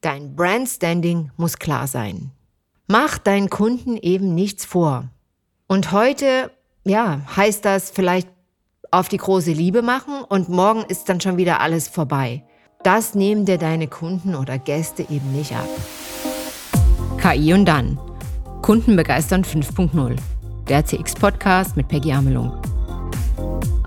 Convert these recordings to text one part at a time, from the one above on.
Dein Brandstanding muss klar sein. Mach deinen Kunden eben nichts vor. Und heute, ja, heißt das vielleicht auf die große Liebe machen und morgen ist dann schon wieder alles vorbei. Das nehmen dir deine Kunden oder Gäste eben nicht ab. KI und dann. Kunden begeistern 5.0. Der CX-Podcast mit Peggy Amelung.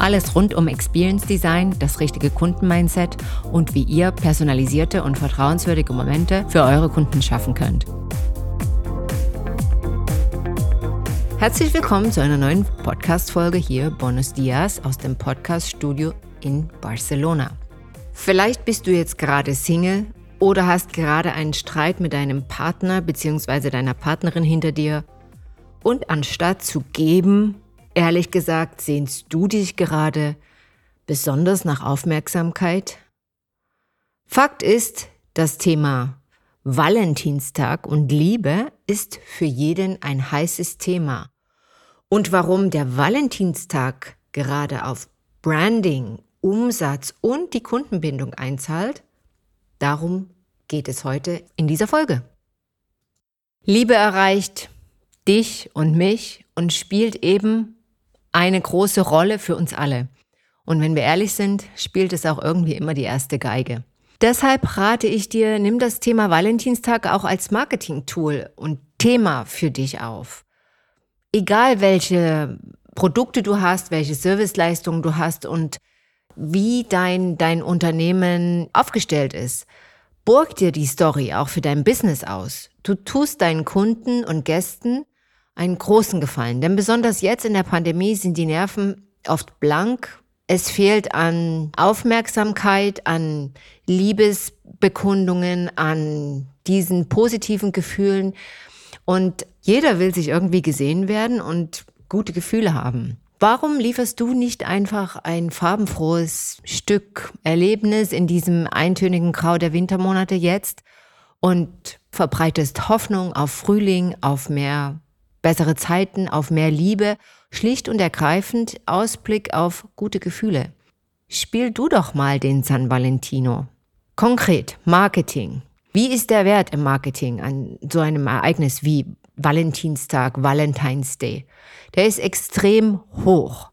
Alles rund um Experience Design, das richtige Kundenmindset und wie ihr personalisierte und vertrauenswürdige Momente für eure Kunden schaffen könnt. Herzlich willkommen zu einer neuen Podcast-Folge hier, Bonus Dias, aus dem Podcast-Studio in Barcelona. Vielleicht bist du jetzt gerade Single oder hast gerade einen Streit mit deinem Partner bzw. deiner Partnerin hinter dir und anstatt zu geben, Ehrlich gesagt, sehnst du dich gerade besonders nach Aufmerksamkeit? Fakt ist, das Thema Valentinstag und Liebe ist für jeden ein heißes Thema. Und warum der Valentinstag gerade auf Branding, Umsatz und die Kundenbindung einzahlt, darum geht es heute in dieser Folge. Liebe erreicht dich und mich und spielt eben eine große Rolle für uns alle. Und wenn wir ehrlich sind, spielt es auch irgendwie immer die erste Geige. Deshalb rate ich dir, nimm das Thema Valentinstag auch als Marketing-Tool und Thema für dich auf. Egal welche Produkte du hast, welche Serviceleistungen du hast und wie dein, dein Unternehmen aufgestellt ist. Burg dir die Story auch für dein Business aus. Du tust deinen Kunden und Gästen einen großen Gefallen. Denn besonders jetzt in der Pandemie sind die Nerven oft blank. Es fehlt an Aufmerksamkeit, an Liebesbekundungen, an diesen positiven Gefühlen. Und jeder will sich irgendwie gesehen werden und gute Gefühle haben. Warum lieferst du nicht einfach ein farbenfrohes Stück Erlebnis in diesem eintönigen Grau der Wintermonate jetzt und verbreitest Hoffnung auf Frühling, auf mehr bessere Zeiten, auf mehr Liebe, schlicht und ergreifend Ausblick auf gute Gefühle. Spiel du doch mal den San Valentino. Konkret, Marketing. Wie ist der Wert im Marketing an so einem Ereignis wie Valentinstag, Valentine's Day? Der ist extrem hoch.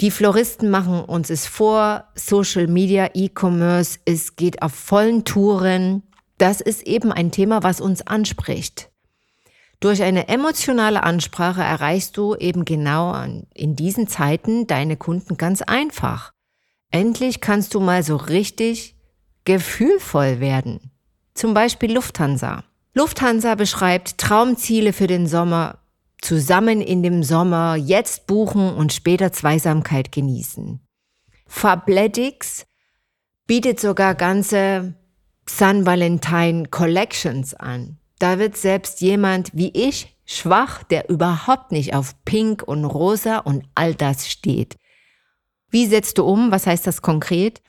Die Floristen machen uns es vor, Social Media, E-Commerce, es geht auf vollen Touren. Das ist eben ein Thema, was uns anspricht. Durch eine emotionale Ansprache erreichst du eben genau in diesen Zeiten deine Kunden ganz einfach. Endlich kannst du mal so richtig gefühlvoll werden. Zum Beispiel Lufthansa. Lufthansa beschreibt Traumziele für den Sommer, zusammen in dem Sommer, jetzt buchen und später Zweisamkeit genießen. Fabletics bietet sogar ganze San Valentine Collections an. Da wird selbst jemand wie ich schwach, der überhaupt nicht auf Pink und Rosa und all das steht. Wie setzt du um? Was heißt das konkret?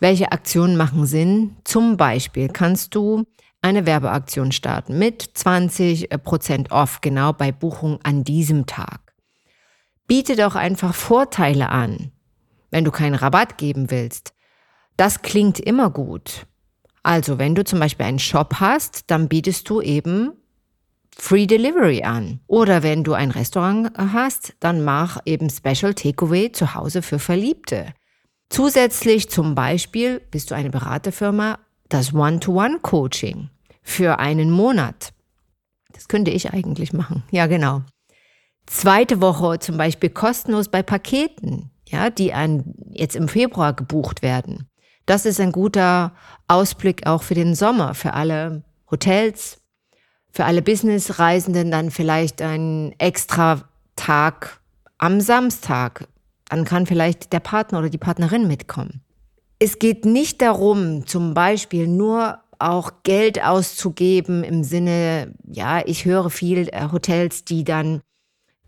Welche Aktionen machen Sinn? Zum Beispiel kannst du eine Werbeaktion starten mit 20% off genau bei Buchung an diesem Tag. Biete doch einfach Vorteile an, wenn du keinen Rabatt geben willst. Das klingt immer gut. Also, wenn du zum Beispiel einen Shop hast, dann bietest du eben Free Delivery an. Oder wenn du ein Restaurant hast, dann mach eben Special Takeaway zu Hause für Verliebte. Zusätzlich zum Beispiel bist du eine Beraterfirma, das One-to-One-Coaching für einen Monat. Das könnte ich eigentlich machen. Ja, genau. Zweite Woche zum Beispiel kostenlos bei Paketen, ja, die an, jetzt im Februar gebucht werden. Das ist ein guter Ausblick auch für den Sommer, für alle Hotels, für alle Businessreisenden dann vielleicht ein extra Tag am Samstag. Dann kann vielleicht der Partner oder die Partnerin mitkommen. Es geht nicht darum, zum Beispiel nur auch Geld auszugeben im Sinne, ja, ich höre viel äh, Hotels, die dann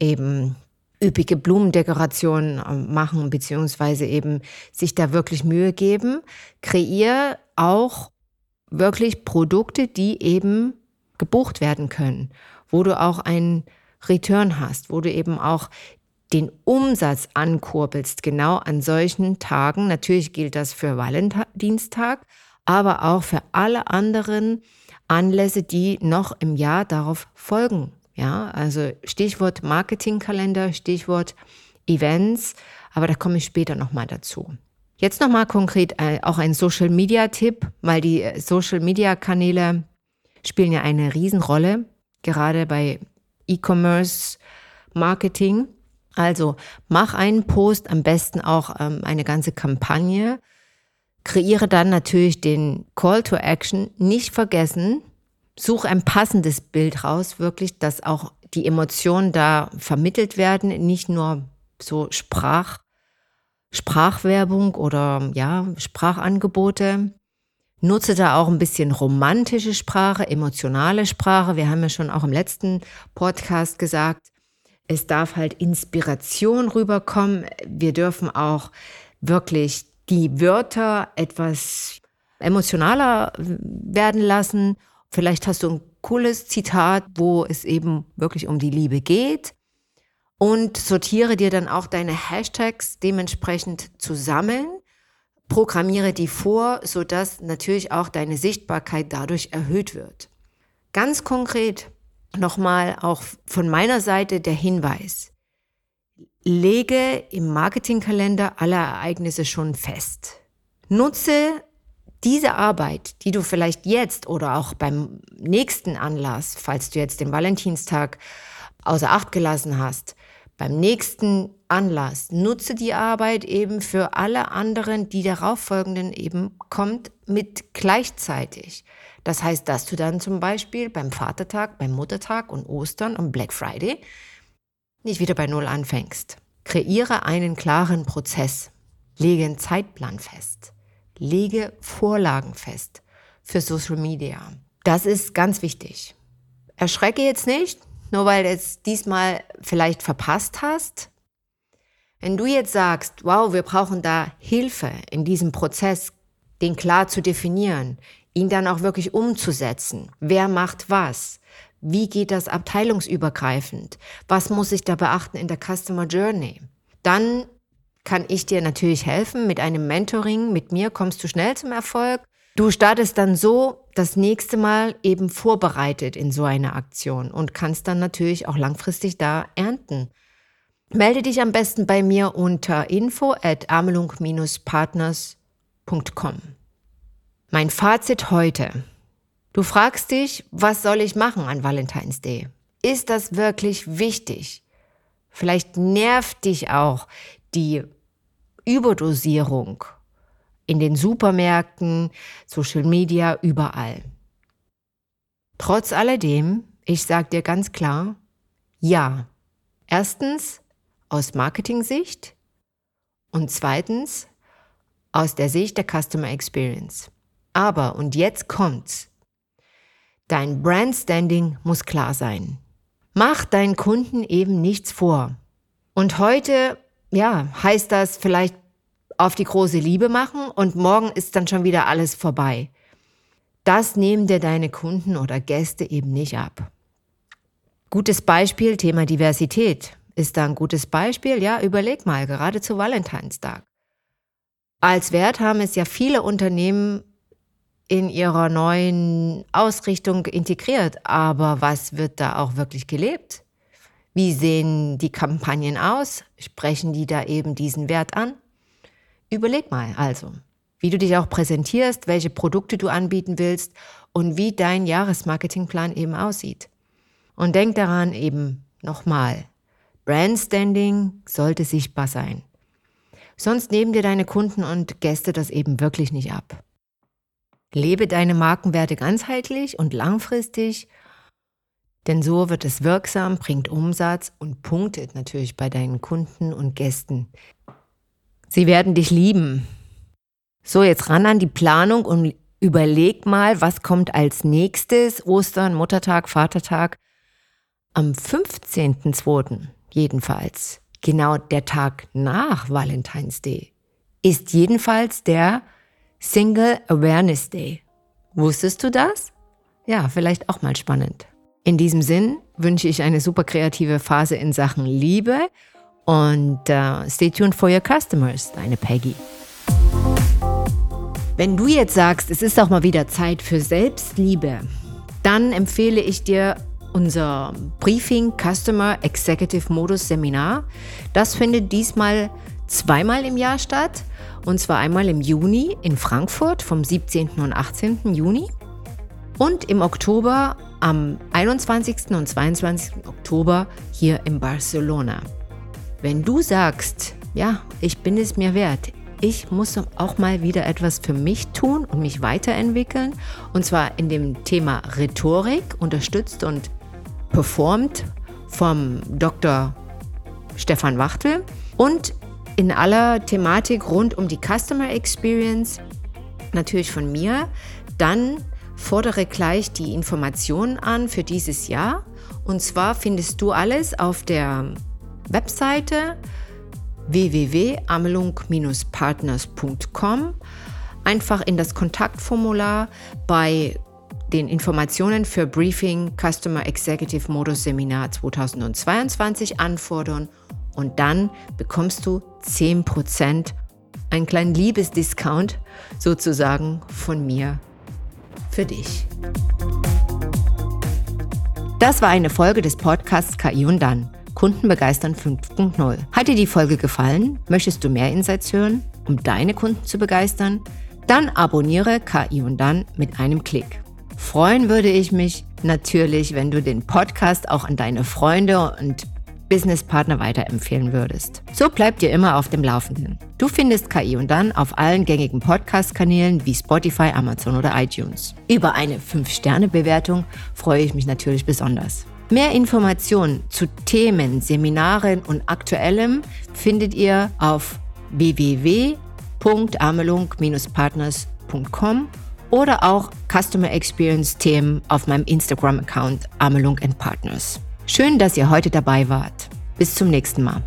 eben üppige Blumendekorationen ähm, machen, beziehungsweise eben sich da wirklich Mühe geben. Kreier auch wirklich Produkte, die eben gebucht werden können, wo du auch einen Return hast, wo du eben auch den Umsatz ankurbelst, genau an solchen Tagen. Natürlich gilt das für Valentinstag, aber auch für alle anderen Anlässe, die noch im Jahr darauf folgen. Ja, also Stichwort Marketingkalender, Stichwort Events, aber da komme ich später nochmal dazu. Jetzt nochmal konkret äh, auch ein Social Media Tipp, weil die äh, Social Media Kanäle spielen ja eine Riesenrolle, gerade bei E-Commerce Marketing. Also mach einen Post, am besten auch ähm, eine ganze Kampagne. Kreiere dann natürlich den Call to Action. Nicht vergessen, such ein passendes Bild raus, wirklich, dass auch die Emotionen da vermittelt werden, nicht nur so Sprach, Sprachwerbung oder ja, Sprachangebote. Nutze da auch ein bisschen romantische Sprache, emotionale Sprache. Wir haben ja schon auch im letzten Podcast gesagt, es darf halt Inspiration rüberkommen. Wir dürfen auch wirklich die Wörter etwas emotionaler werden lassen. Vielleicht hast du ein cooles Zitat, wo es eben wirklich um die Liebe geht. Und sortiere dir dann auch deine Hashtags dementsprechend zusammen. Programmiere die vor, sodass natürlich auch deine Sichtbarkeit dadurch erhöht wird. Ganz konkret, nochmal auch von meiner Seite der Hinweis. Lege im Marketingkalender alle Ereignisse schon fest. Nutze diese Arbeit, die du vielleicht jetzt oder auch beim nächsten Anlass, falls du jetzt den Valentinstag außer Acht gelassen hast, beim nächsten Anlass, nutze die Arbeit eben für alle anderen, die darauffolgenden eben kommt, mit gleichzeitig. Das heißt, dass du dann zum Beispiel beim Vatertag, beim Muttertag und Ostern und Black Friday nicht wieder bei Null anfängst. Kreiere einen klaren Prozess. Lege einen Zeitplan fest. Lege Vorlagen fest für Social Media. Das ist ganz wichtig. Erschrecke jetzt nicht, nur weil du es diesmal vielleicht verpasst hast. Wenn du jetzt sagst, wow, wir brauchen da Hilfe in diesem Prozess, den klar zu definieren, ihn dann auch wirklich umzusetzen. Wer macht was? Wie geht das abteilungsübergreifend? Was muss ich da beachten in der Customer Journey? Dann kann ich dir natürlich helfen mit einem Mentoring. Mit mir kommst du schnell zum Erfolg. Du startest dann so das nächste Mal eben vorbereitet in so eine Aktion und kannst dann natürlich auch langfristig da ernten. Melde dich am besten bei mir unter info at amelung-partners.com. Mein Fazit heute. Du fragst dich, was soll ich machen an Valentine's Day? Ist das wirklich wichtig? Vielleicht nervt dich auch die Überdosierung in den Supermärkten, Social Media, überall. Trotz alledem, ich sage dir ganz klar, ja. Erstens aus Marketing-Sicht und zweitens aus der Sicht der Customer Experience. Aber, und jetzt kommt's, dein Brand-Standing muss klar sein. Mach deinen Kunden eben nichts vor. Und heute, ja, heißt das vielleicht auf die große Liebe machen und morgen ist dann schon wieder alles vorbei. Das nehmen dir deine Kunden oder Gäste eben nicht ab. Gutes Beispiel, Thema Diversität. Ist da ein gutes Beispiel? Ja, überleg mal, gerade zu Valentinstag. Als Wert haben es ja viele Unternehmen in ihrer neuen Ausrichtung integriert. Aber was wird da auch wirklich gelebt? Wie sehen die Kampagnen aus? Sprechen die da eben diesen Wert an? Überleg mal also, wie du dich auch präsentierst, welche Produkte du anbieten willst und wie dein Jahresmarketingplan eben aussieht. Und denk daran eben nochmal, Brandstanding sollte sichtbar sein. Sonst nehmen dir deine Kunden und Gäste das eben wirklich nicht ab. Lebe deine Markenwerte ganzheitlich und langfristig, denn so wird es wirksam, bringt Umsatz und punktet natürlich bei deinen Kunden und Gästen. Sie werden dich lieben. So, jetzt ran an die Planung und überleg mal, was kommt als nächstes. Ostern, Muttertag, Vatertag. Am 15.02. jedenfalls, genau der Tag nach Valentine's Day, ist jedenfalls der Single Awareness Day. Wusstest du das? Ja, vielleicht auch mal spannend. In diesem Sinn wünsche ich eine super kreative Phase in Sachen Liebe und uh, stay tuned for your customers, deine Peggy. Wenn du jetzt sagst, es ist auch mal wieder Zeit für Selbstliebe, dann empfehle ich dir unser Briefing Customer Executive Modus Seminar. Das findet diesmal zweimal im Jahr statt. Und zwar einmal im Juni in Frankfurt vom 17. und 18. Juni und im Oktober am 21. und 22. Oktober hier in Barcelona. Wenn du sagst, ja, ich bin es mir wert, ich muss auch mal wieder etwas für mich tun und mich weiterentwickeln. Und zwar in dem Thema Rhetorik, unterstützt und performt vom Dr. Stefan Wachtel. Und in aller Thematik rund um die Customer Experience, natürlich von mir, dann fordere gleich die Informationen an für dieses Jahr. Und zwar findest du alles auf der Webseite www.amelung-partners.com. Einfach in das Kontaktformular bei den Informationen für Briefing Customer Executive Modus Seminar 2022 anfordern und dann bekommst du 10% einen kleinen Liebesdiscount sozusagen von mir für dich. Das war eine Folge des Podcasts KI und dann. Kunden begeistern 5.0. Hat dir die Folge gefallen? Möchtest du mehr Insights hören, um deine Kunden zu begeistern? Dann abonniere KI und dann mit einem Klick. Freuen würde ich mich natürlich, wenn du den Podcast auch an deine Freunde und Businesspartner weiterempfehlen würdest. So bleibt ihr immer auf dem Laufenden. Du findest KI und dann auf allen gängigen Podcast-Kanälen wie Spotify, Amazon oder iTunes. Über eine 5-Sterne-Bewertung freue ich mich natürlich besonders. Mehr Informationen zu Themen, Seminaren und Aktuellem findet ihr auf www.amelung-partners.com oder auch Customer Experience Themen auf meinem Instagram-Account Amelung Partners. Schön, dass ihr heute dabei wart. Bis zum nächsten Mal.